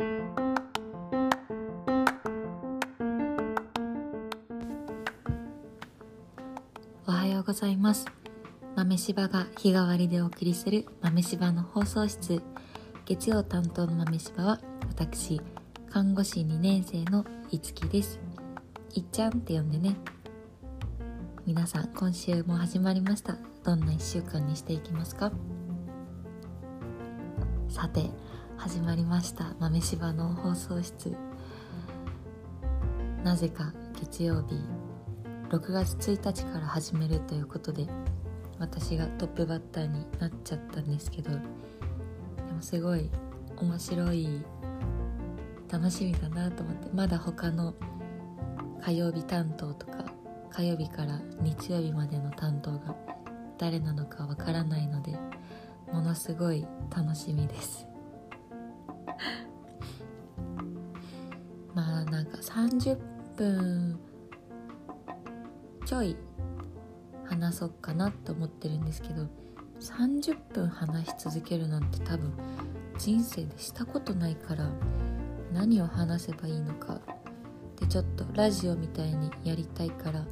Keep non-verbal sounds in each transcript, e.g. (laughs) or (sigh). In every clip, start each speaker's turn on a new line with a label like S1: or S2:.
S1: おはようございます。豆柴が日替わりでお送りする豆柴の放送室。月曜担当の豆柴は私看護師2年生のいつきです。いっちゃんって呼んでね。皆さん今週も始まりました。どんな1週間にしていきますか？さて始まりました。豆柴の放送室。なぜか月曜日6月1日から始めるということで私がトップバッターになっちゃったんですけどでもすごい面白い楽しみだなと思ってまだ他の火曜日担当とか火曜日から日曜日までの担当が誰なのかわからないのでものすごい楽しみです。なんか30分ちょい話そうかなと思ってるんですけど30分話し続けるなんて多分人生でしたことないから何を話せばいいのかでちょっとラジオみたいにやりたいから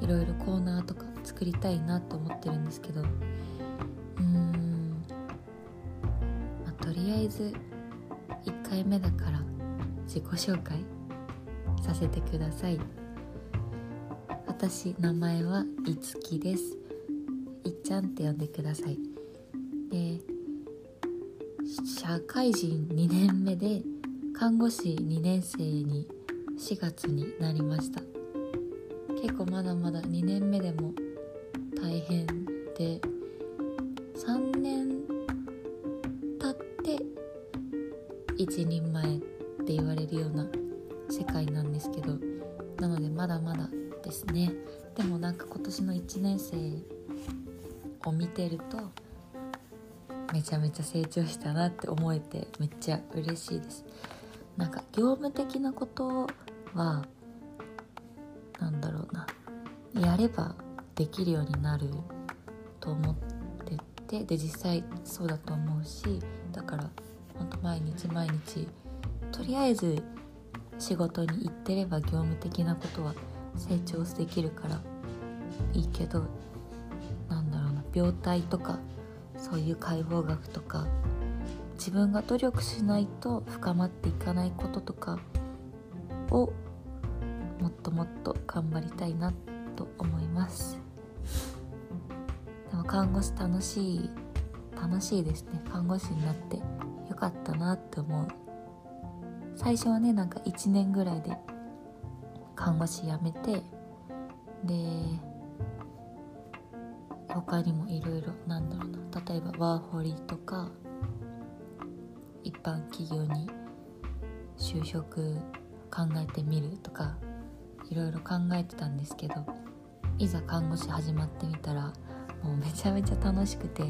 S1: いろいろコーナーとか作りたいなと思ってるんですけどうーん、まあ、とりあえず1回目だから自己紹介させてください。私名前はいつきです。いっちゃんって呼んでください。で社会人2年目で看護師2年生に4月になりました。結構まだまだ2年目でも大変で3年経って一人前って言われるような世界なんですけどなのでまだまだですね。でもなんか今年の1年生を見てるとめちゃめちゃ成長したなって思えてめっちゃ嬉しいです。なんか業務的なことはなんだろうな。やればできるようになると思っててで実際そうだと思うしだからほんと毎日毎日とりあえず仕事に行ってれば業務的なことは成長できるからいいけどなんだろうな病態とかそういう解剖学とか自分が努力しないと深まっていかないこととかをもっともっと頑張りたいなと思います。でも看護師楽しい楽しいですね。看護師になってよかったなって思う。最初はねなんか1年ぐらいで看護師辞めてで他にもいろいろなんだろうな例えばワーホリとか一般企業に就職考えてみるとかいろいろ考えてたんですけどいざ看護師始まってみたらもうめちゃめちゃ楽しくて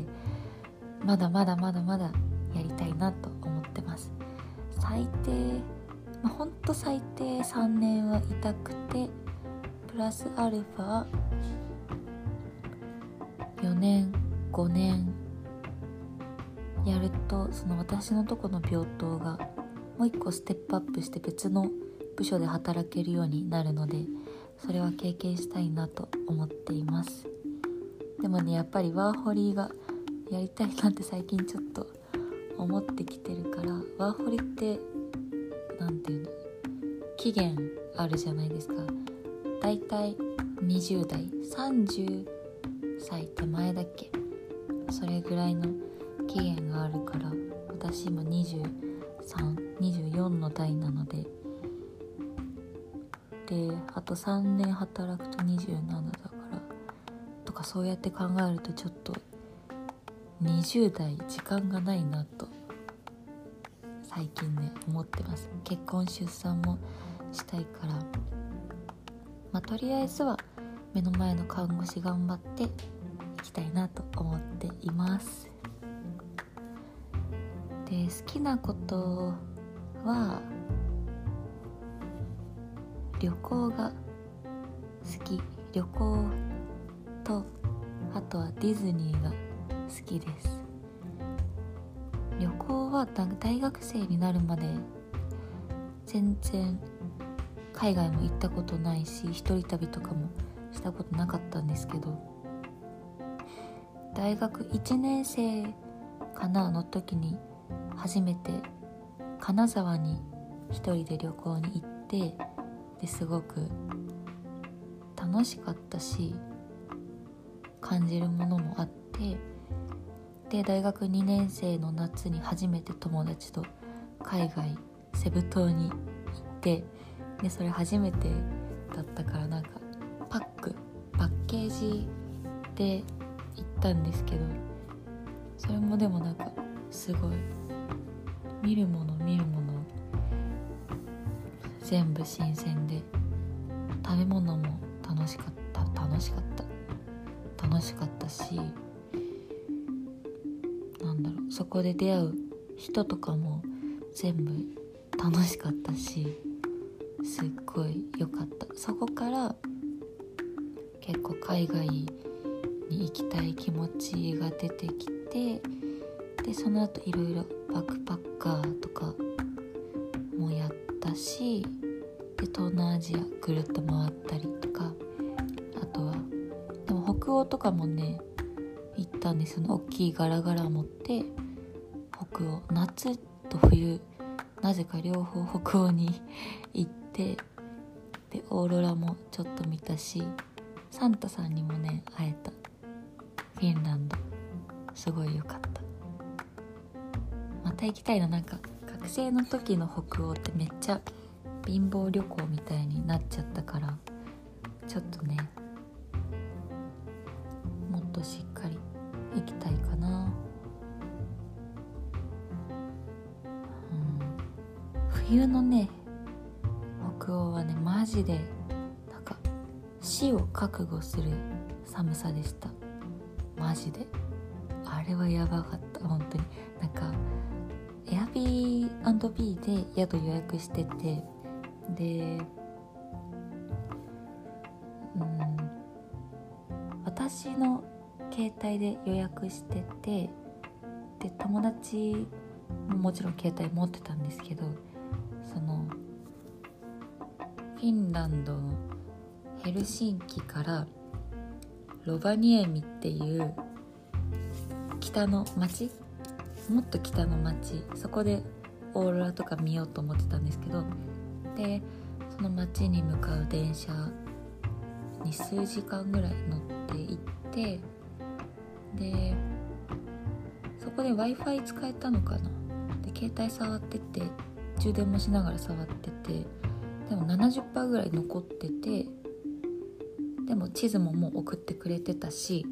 S1: まだまだまだまだやりたいなと思ってます。最低まあ、ほんと最低3年は痛くてプラスアルファ4年5年やるとその私のとこの病棟がもう一個ステップアップして別の部署で働けるようになるのでそれは経験したいなと思っています。でもねやっぱりワーホリーがやりたいなって最近ちょっと思ってきてるからワーホリって何ていうの？期限あるじゃないですか。だいたい20代30歳手前だっけ？それぐらいの期限があるから私今2324の代なので。であと3年働くと27だからとかそうやって考えるとちょっと20代時間がないなと最近ね思ってます。結婚出産もしたいから。まあとりあえずは目の前の看護師頑張っていきたいなと思っています。で好きなことは旅行が好き。旅行とあとはディズニーが好きです。旅行は大学生になるまで全然海外も行ったことないし一人旅とかもしたことなかったんですけど大学1年生かなの時に初めて金沢に一人で旅行に行ってですごく楽しかったし感じるものもあってで大学2年生の夏に初めて友達と海外セブ島に行ってでそれ初めてだったからなんかパックパッケージで行ったんですけどそれもでもなんかすごい見るもの見るもの全部新鮮で食べ物も楽しかった楽しかった楽しかったしそこで出会う人とかも全部楽しかったしすっごい良かった。そこから結構海外に行きたい気持ちが出てきてでその後いろいろバックパッカーとかもやったしで東南アジアぐるっと回ったりとか。あとはでも北欧とかもね行ったんですよね。大きいガラガラ持って北欧。夏と冬。なぜか両方北欧に (laughs) 行って。でオーロラもちょっと見たしサンタさんにもね会えた。フィンランド。すごい良かった。また行きたいな。なんか学生の時の北欧ってめっちゃ貧乏旅行みたいになっちゃったからちょっとねもっとしっかり行きたいかな。うん。冬のね北欧はねマジでなんか死を覚悟する寒さでした。マジで。あれはやばかった本当に。なんか Airbnb で宿予約しててでうん。私の携帯で予約しててで友達ももちろん携帯持ってたんですけどそのフィンランドのヘルシンキからロバニエミっていう北の町もっと北の町そこでオーロラとか見ようと思ってたんですけどでその町に向かう電車に数時間ぐらい乗って行ってでそこで w i f i 使えたのかな？で携帯触ってて充電もしながら触っててでも70%ぐらい残っててでも地図ももう送ってくれてたし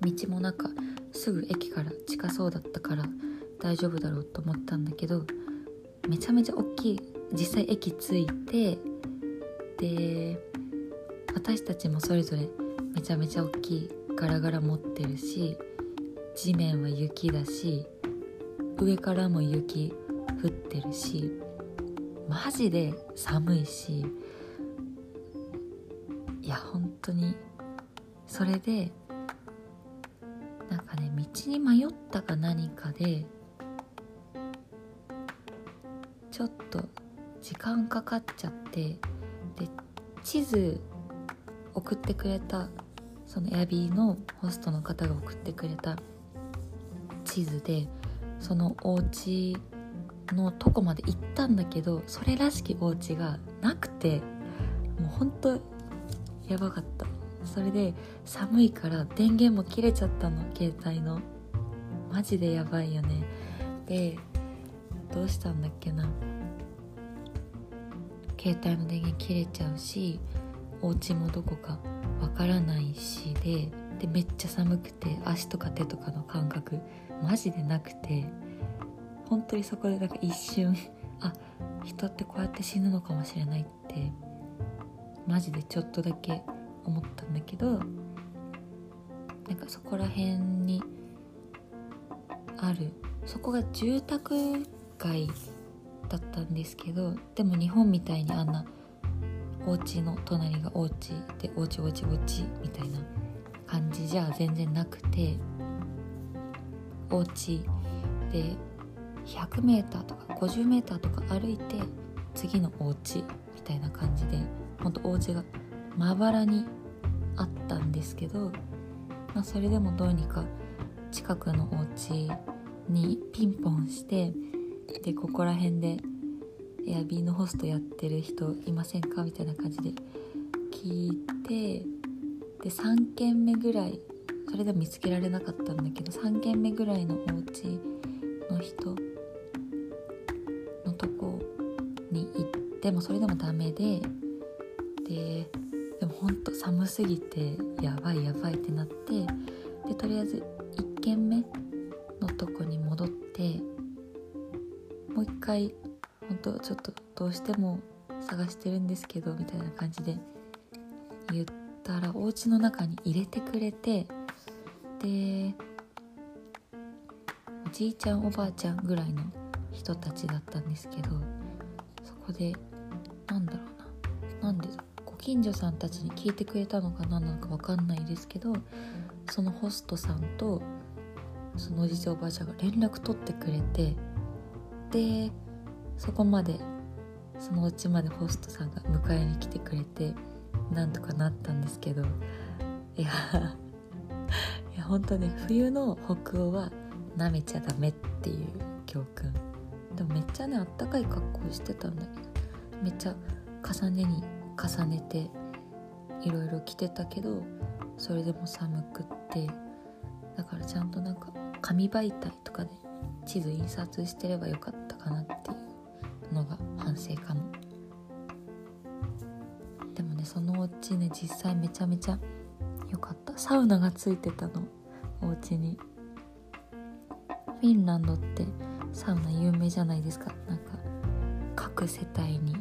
S1: 道もなんかすぐ駅から近そうだったから大丈夫だろうと思ったんだけどめちゃめちゃ大きい実際駅着いてで私たちもそれぞれめちゃめちゃ大きいガラガラ持ってるし地面は雪だし上からも雪降ってるしマジで寒いしいや本当にそれでなんかね道に迷ったか何かでちょっと時間かかっちゃってで地図送ってくれたそのエアビーのホストの方が送ってくれた地図でそのお家のとこまで行ったんだけどそれらしきお家がなくてもうほんとやばかった。それで寒いから電源も切れちゃったの。携帯の。マジでやばいよね。でどうしたんだっけな。携帯の電源切れちゃうしお家もどこか。わからないしででめっちゃ寒くて足とか手とかの感覚マジでなくて本当にそこでなんか一瞬あ人ってこうやって死ぬのかもしれないってマジでちょっとだけ思ったんだけどなんかそこら辺にある。そこが住宅街だったんですけどでも日本みたいにあんなお家の隣がお家でお家お家お家みたいな感じじゃ全然なくてお家で 100m とか 50m とか歩いて次のお家みたいな感じでほんとお家がまばらにあったんですけど、まあ、それでもどうにか近くのお家にピンポンしてでここら辺でエアビーのホストやってる人いませんか？みたいな感じで聞いてで3軒目ぐらいそれでも見つけられなかったんだけど3軒目ぐらいのお家の人のとこに行ってもそれでもダメでででもほんと寒すぎてやばいやばいってなってでとりあえず1軒目のとこに戻ってもう一回本当ちょっとどうしても探してるんですけどみたいな感じで言ったらお家の中に入れてくれてでおじいちゃんおばあちゃんぐらいの人たちだったんですけどそこでなんだろうななんでご近所さんたちに聞いてくれたのか何なのか分かんないですけどそのホストさんとそのおじいちゃんおばあちゃんが連絡取ってくれてでそこまでそのお家までホストさんが迎えに来てくれてなんとかなったんですけど。いや (laughs) いや本当ね冬の北欧は舐めちゃダメっていう教訓。でもめっちゃねあったかい格好してたんだけど。めっちゃ重ねに重ねていろいろ着てたけどそれでも寒くって。だからちゃんとなんか紙媒体とかで地図印刷してればよかったかなっていう。のが反省かも。でもねそのお家ね実際めちゃめちゃ良かった。サウナがついてたの。お家に。フィンランドってサウナ有名じゃないですか。なんか各世帯に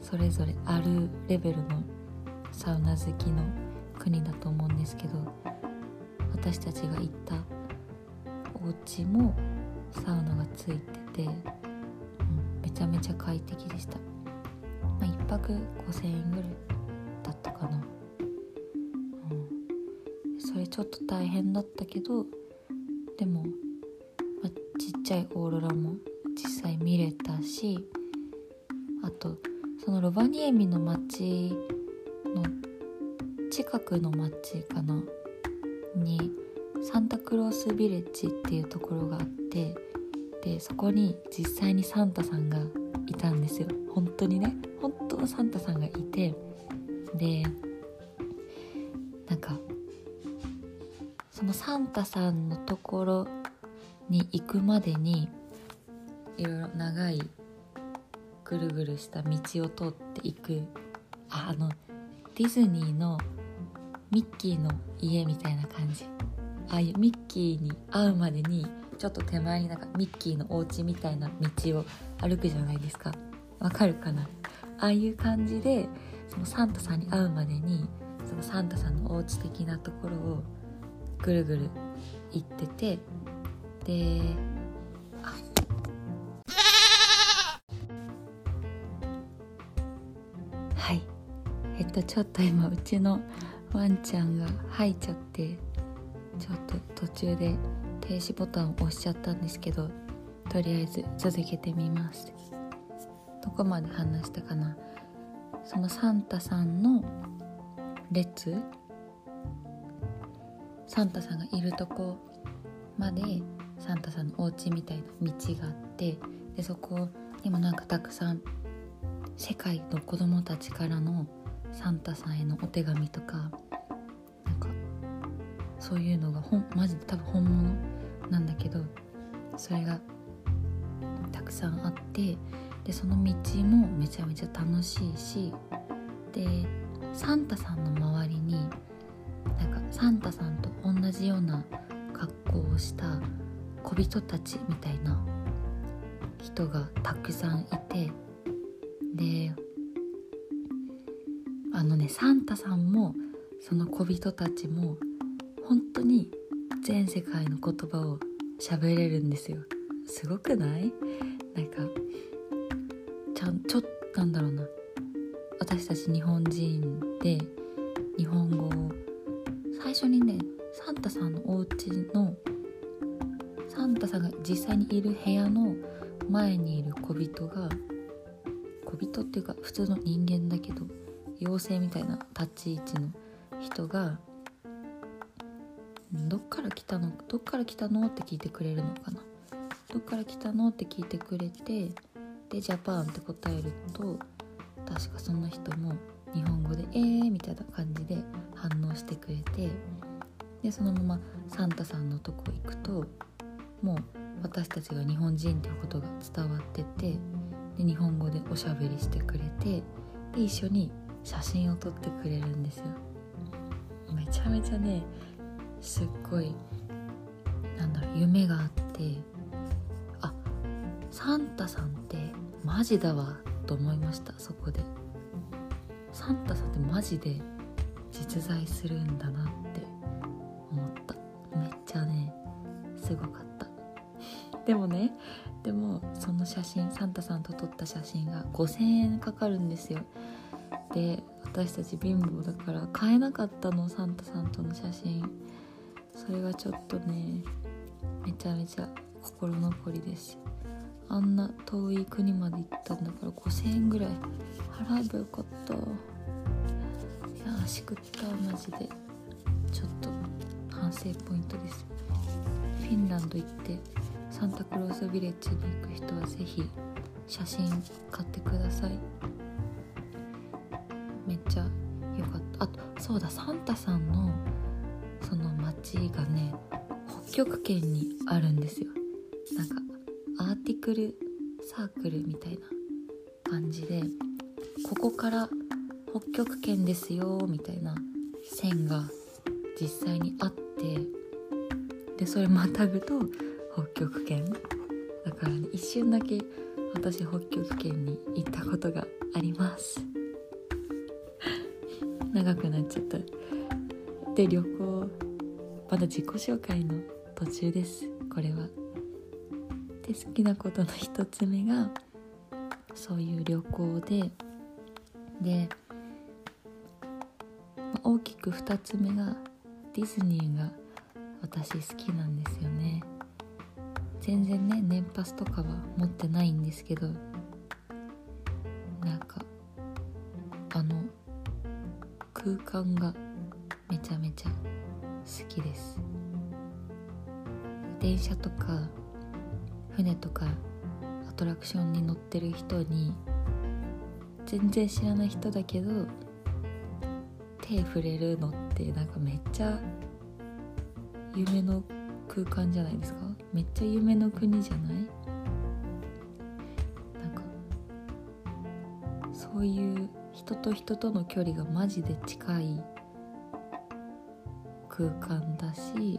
S1: それぞれあるレベルのサウナ好きの国だと思うんですけど私たちが行ったお家もサウナがついてて、めちゃめちゃ快適でした、まあ、1泊5000円ぐらいだったかな、うん、それちょっと大変だったけどでも、まあ、ちっちゃいオーロラも実際見れたしあとそのロバニエミの町の近くの町かな？にサンタクロースビレッジっていうところがあってでそこに実際にサンタさんがいたんですよ。本当にね。本当のサンタさんがいて。でなんかそのサンタさんのところに行くまでにいろいろ長いぐるぐるした道を通っていくああのディズニーのミッキーの家みたいな感じ。ああいうミッキーに会うまでにちょっと手前になんかミッキーのお家みたいな道を歩くじゃないですか。わかるかな？ああいう感じでそのサンタさんに会うまでにそのサンタさんのお家的なところをぐるぐる行っててではい。えっとちょっと今うちのワンちゃんが吐いちゃってちょっと途中で停止ボタンを押しちゃったんですけどとりあえず続けてみます。どこまで話したかな。そのサンタさんの列。サンタさんがいるとこまでサンタさんのお家みたいな道があってでそこにもなんかたくさん世界の子供たちからのサンタさんへのお手紙とかなんかそういうのがほんマジで多分本物。なんだけどそれがたくさんあってでその道もめちゃめちゃ楽しいしでサンタさんの周りになんかサンタさんと同じような格好をした小人たちみたいな人がたくさんいてであのねサンタさんもその小人たちも本当に全世界の言葉を喋れるんですよ。すごくない？なんかちゃんちょっとなんだろうな。私たち日本人で日本語を最初にねサンタさんのお家のサンタさんが実際にいる部屋の前にいる小人が小人っていうか普通の人間だけど妖精みたいな立ち位置の人が「どっから来たの？どっから来たの?」って聞いてくれるのかな「どっから来たの?」って聞いてくれてで「ジャパン」って答えると確かその人も日本語で「えー」みたいな感じで反応してくれてでそのままサンタさんのとこ行くともう私たちが日本人っていうことが伝わっててで日本語でおしゃべりしてくれてで一緒に写真を撮ってくれるんですよめちゃめちゃねすっごいなんだろう夢があってあサンタさんってマジだわと思いましたそこで。サンタさんってマジで実在するんだなって思った。めっちゃねすごかった。でもねでもその写真サンタさんと撮った写真が5,000円かかるんですよ。で私たち貧乏だから買えなかったのサンタさんとの写真。それがちょっとねめちゃめちゃ心残りです。あんな遠い国まで行ったんだから5,000円ぐらい払えばよかったいやしくったマジで。ちょっと反省ポイントです。フィンランド行ってサンタクロースビレッジに行く人は是非写真買ってください。めっちゃ良かった。あとそうだサンタさんの町がね北極圏にあるんですよ。なんかアーティクルサークルみたいな感じでここから北極圏ですよみたいな線が実際にあってでそれまたぐと北極圏。だからね一瞬だけ私北極圏に行ったことがあります。(laughs) 長くなっちゃった。で旅行まだ自己紹介の途中です。これは。で好きなことの一つ目がそういう旅行で。で大きく2つ目がディズニーが私好きなんですよね。全然ね年パスとかは持ってないんですけど。なんかあの空間がきです。電車とか船とかアトラクションに乗ってる人に全然知らない人だけど手触れるのってなんかめっちゃ夢の空間じゃないですか？めっちゃ夢の国じゃない？なんかそういう人と人との距離がマジで近い空間だし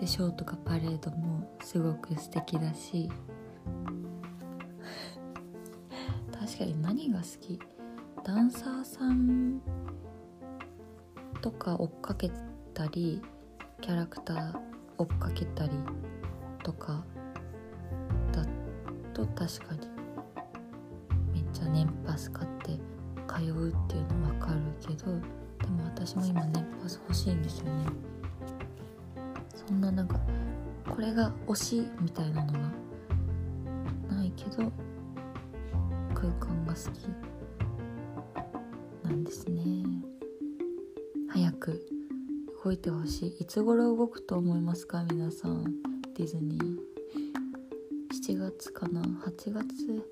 S1: でショーとかパレードもすごく素敵だし。(laughs) 確かに何が好き？ダンサーさんとか追っかけたりキャラクター追っかけたりとかだと確かにめっちゃ年パス買って通うっていうの分かるけど。でも私も今年パス欲しいんですよね。そんななんかこれが推しみたいなのがないけど空間が好きなんですね。早く動いてほしい。いつ頃動くと思いますか？皆さん。ディズニー。7月かな？8月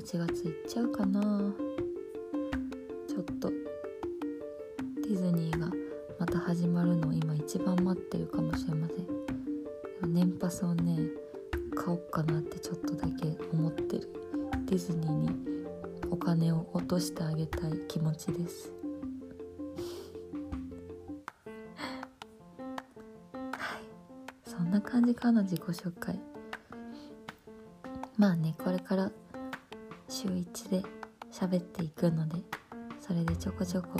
S1: ？8月行っちゃうかな？ちょっと。ディズニーがまた始まるのを今一番待ってるかもしれません。年パスをね買おうかなってちょっとだけ思ってるディズニーにお金を落としてあげたい気持ちです。はい。そんな感じかな自己紹介。まあねこれから週1で喋っていくのでそれでちょこちょこ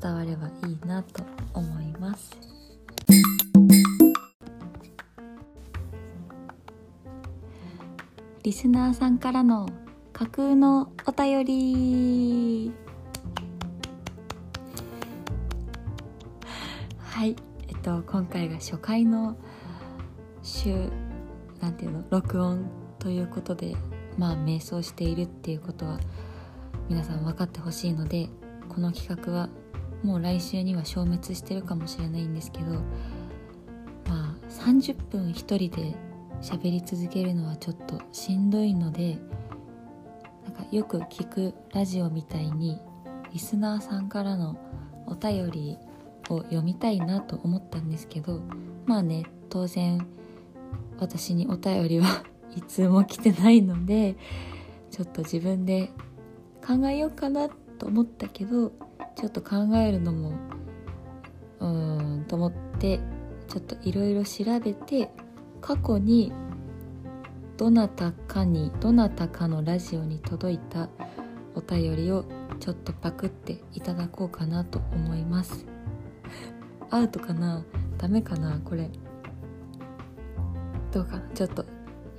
S1: 伝わればいいなと思います。リスナーさんからの架空のお便り。はい。えっと今回が初回の週なんていうの録音ということでまあ瞑想しているっていうことは皆さん分かってほしいのでこの企画はもう来週には消滅してるかもしれないんですけどまあ30分一人で喋り続けるのはちょっとしんどいのでなんかよく聞くラジオみたいにリスナーさんからのお便りを読みたいなと思ったんですけどまあね当然私にお便りは (laughs) いつも来てないのでちょっと自分で考えようかなと思ったけどちょっと考えるのもうーんと思ってちょっといろいろ調べて過去にどなたかにどなたかのラジオに届いたお便りをちょっとパクっていただこうかなと思います。アウトかな？ダメかな？これ。どうかな？ちょっと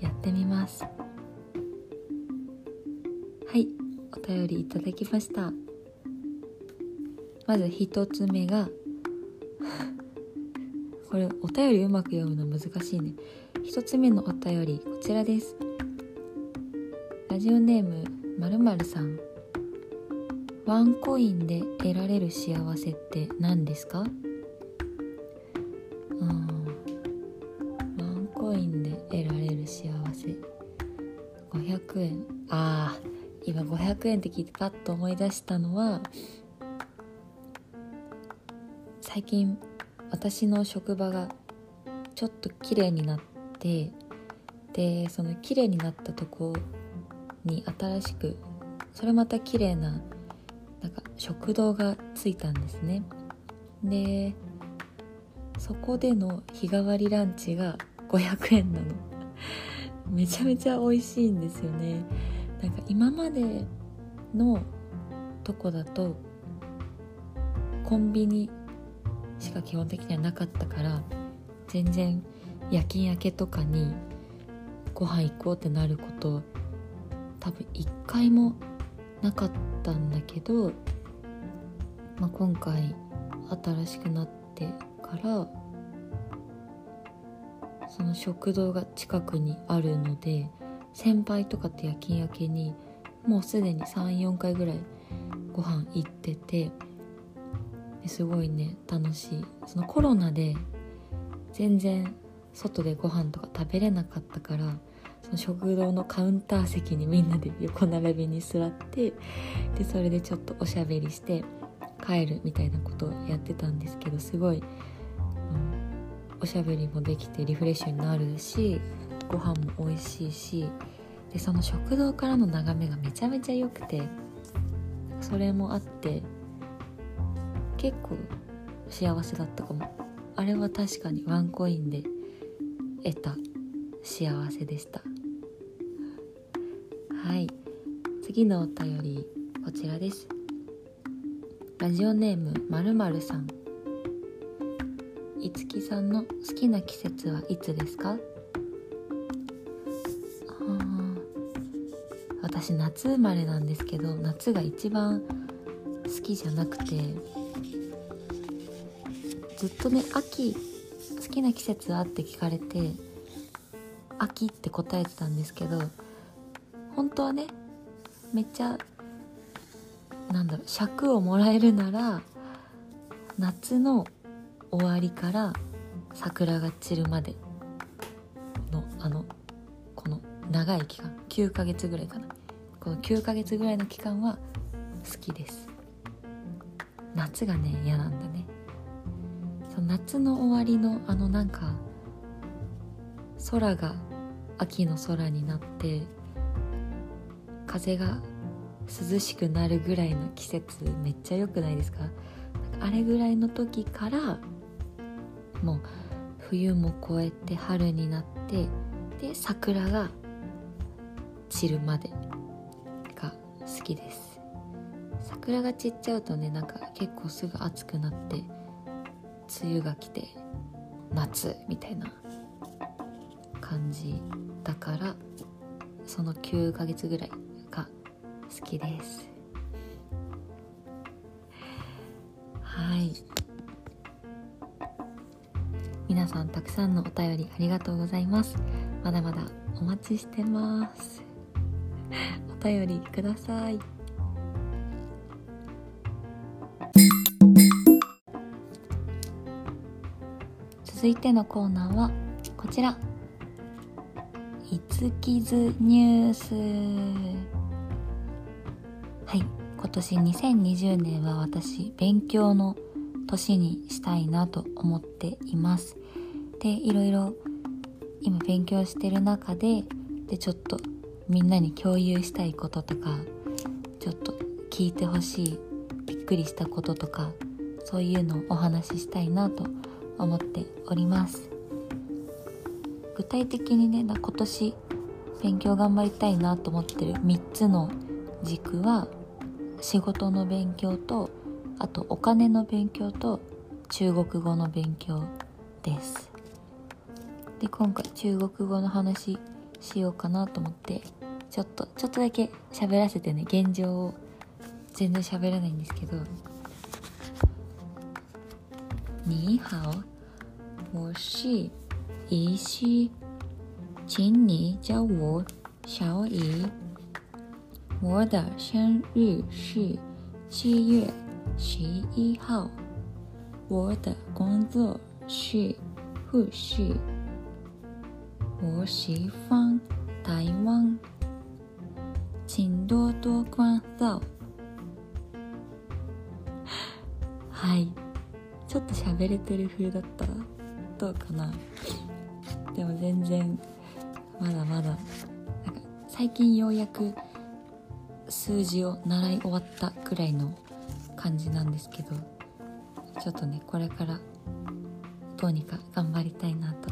S1: やってみます。はいお便りいただきました。まず一つ目が (laughs) これお便りうまく読むの難しいね。一つ目のお便りこちらです。ラジオネームまるまるさん。ワンコインで得られる幸せって何ですか？うん。ワンコインで得られる幸せ。500円。ああ今500円って聞いてパッと思い出したのは最近私の職場がちょっと綺麗になってでその綺麗になったとこに新しくそれまた綺麗ななんか食堂がついたんですね。でそこでの日替わりランチが500円なの。(laughs) めちゃめちゃ美味しいんですよね。なんか今までのとこだとコンビニしか基本的にはなかったから全然夜勤明けとかにご飯行こうってなること多分一回もなかったんだけど、まあ、今回新しくなってからその食堂が近くにあるので先輩とかって夜勤明けにもうすでに34回ぐらいご飯行っててすごいね楽しい。そのコロナで全然外でご飯とか食べれなかったからその食堂のカウンター席にみんなで横並びに座ってでそれでちょっとおしゃべりして帰るみたいなことをやってたんですけどすごい、うん、おしゃべりもできてリフレッシュになるしご飯も美味しいしでその食堂からの眺めがめちゃめちゃ良くてそれもあって結構幸せだったかも。あれは確かにワンコインで得た幸せでした。はい。次のお便りこちらです。ラジオネームまるまるさん。いつきさんの好きな季節はいつですか？私夏生まれなんですけど夏が一番好きじゃなくて。ずっとね秋好きな季節はって聞かれて秋って答えてたんですけど本当はねめっちゃなんだろう尺をもらえるなら夏の終わりから桜が散るまでのあのこの長い期間9ヶ月ぐらいかな。この9ヶ月ぐらいの期間は好きです。夏がね嫌なんだね。夏の終わりのあのなんか空が秋の空になって風が涼しくなるぐらいの季節めっちゃ良くないですか？あれぐらいの時からもう冬も越えて春になってで桜が散るまでが好きです。桜が散っちゃうとねなんか結構すぐ暑くなって梅雨が来て夏みたいな感じだからその9ヶ月ぐらいが好きです。はい。皆さんたくさんのお便りありがとうございます。まだまだお待ちしてます。お便りください。続いてのコーナーはこちら。いつきずニュース。はい。今年2020年は私勉強の年にしたいなと思っています。でいろいろ今勉強してる中ででちょっとみんなに共有したいこととかちょっと聞いてほしいびっくりしたこととかそういうのをお話ししたいなと思思っております。具体的にね今年勉強頑張りたいなと思ってる3つの軸は仕事の勉強とあとお金の勉強と中国語の勉強です。で今回中国語の話しようかなと思ってちょっとちょっとだけ喋らせてね現状を全然喋らないんですけど你好，我是怡西，请你叫我小怡。我的生日是七月十一号。我的工作是护士。我喜欢台湾，请多多关照。嗨。(laughs) ちょっと喋れてる風だったどうかな。でも全然まだまだなんか最近ようやく数字を習い終わったくらいの感じなんですけどちょっとねこれからどうにか頑張りたいなと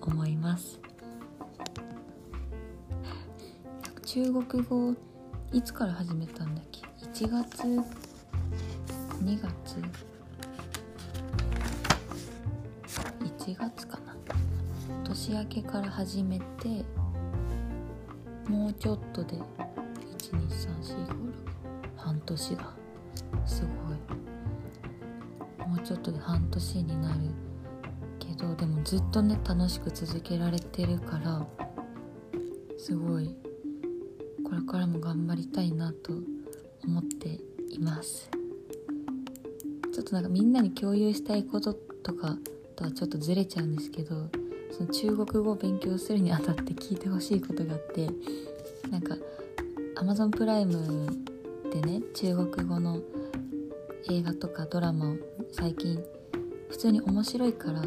S1: 思います。中国語いつから始めたんだっけ？1月？2月？1月かな。年明けから始めてもうちょっとで123456半年だ。すごい。もうちょっとで半年になるけどでもずっとね楽しく続けられてるからすごい。これからも頑張りたいなと思っています。ちょっとなんかみんなに共有したいこととかとはちょっとずれちゃうんですけどその中国語を勉強するにあたって聞いてほしいことがあってなんか Amazon プライムでね中国語の映画とかドラマを最近普通に面白いから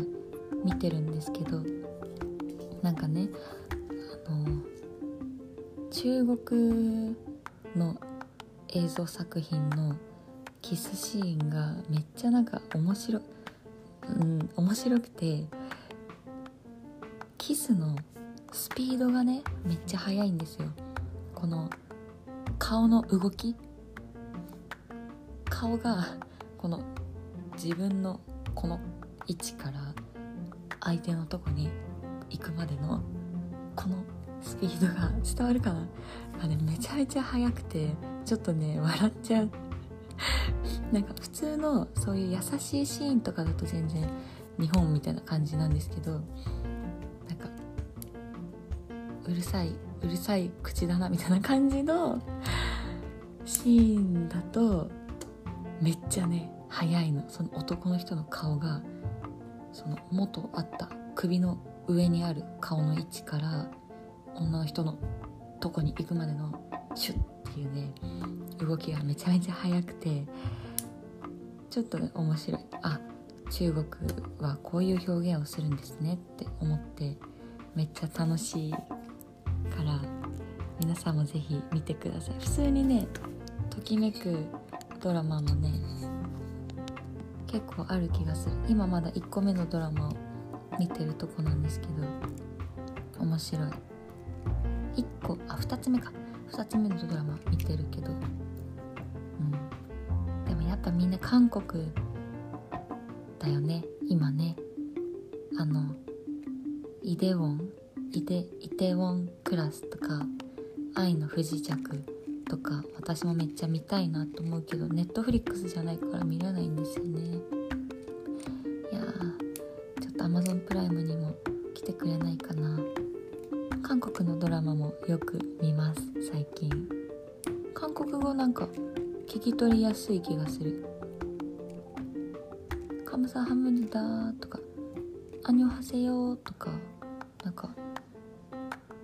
S1: 見てるんですけどなんかねあの中国の映像作品のキスシーンがめっちゃなんか面白い。うん面白くてキスのスピードがねめっちゃ速いんですよ。この顔の動き。顔がこの自分のこの位置から相手のとこに行くまでのこのスピードが伝わるかな。あれめちゃめちゃ速くてちょっとね笑っちゃう。(laughs) なんか普通のそういう優しいシーンとかだと全然日本みたいな感じなんですけどなんかうるさいうるさい口だなみたいな感じのシーンだとめっちゃね早いの。その男の人の顔がその元あった首の上にある顔の位置から女の人のとこに行くまでのシュッっていうね動きがめちゃめちゃ速くてちょっと面白い。あ中国はこういう表現をするんですねって思ってめっちゃ楽しいから皆さんもぜひ見てください。普通にねときめくドラマもね結構ある気がする。今まだ1個目のドラマを見てるとこなんですけど面白い。1個あ2つ目か。2つ目のドラマ見てるけどぱみんな韓国だよね。今ね。あのイデウォンイデイテウォンクラスとか愛の不時着とか私もめっちゃ見たいなと思うけどネットフリックスじゃないから見れないんですよね。いやちょっと Amazon プライムにも来てくれないかな。韓国のドラマもよく見ます最近。韓国語なんか聞き取りやすい気がする「カムサハムニダ」とか「アニョハセヨ」とかなんか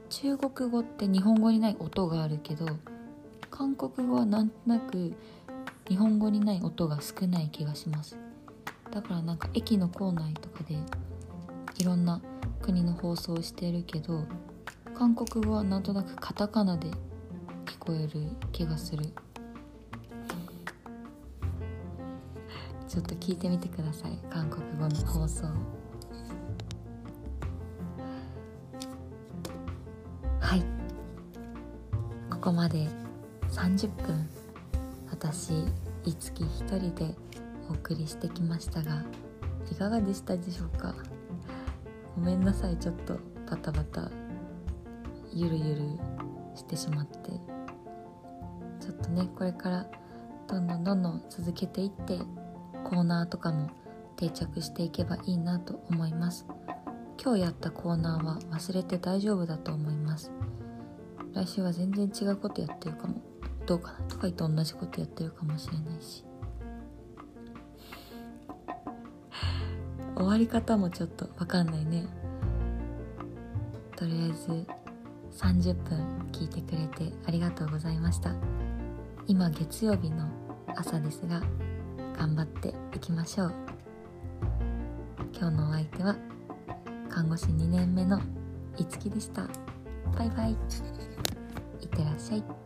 S1: 中国語って日本語にない音があるけど韓国語はなんとなく日本語にない音が少ない気がします。だからなんか駅の構内とかでいろんな国の放送をしてるけど韓国語はなんとなくカタカナで聞こえる気がする。ちょっと聞いてみてください。韓国語の放送。はい。ここまで30分。私いつき一人でお送りしてきましたがいかがでしたでしょうか？ごめんなさい。ちょっとバタバタゆるゆるしてしまって。ちょっとねこれからどんどんどんどん続けていってコーナーとかも定着していけばいいなと思います。今日やったコーナーは忘れて大丈夫だと思います。来週は全然違うことやってるかも。どうかなとか言って同じことやってるかもしれないし。終わり方もちょっと分かんないね。とりあえず30分聞いてくれてありがとうございました。今月曜日の朝ですが頑張っていきましょう。今日のお相手は看護師2年目のいつきでした。バイバイ。いってらっしゃい。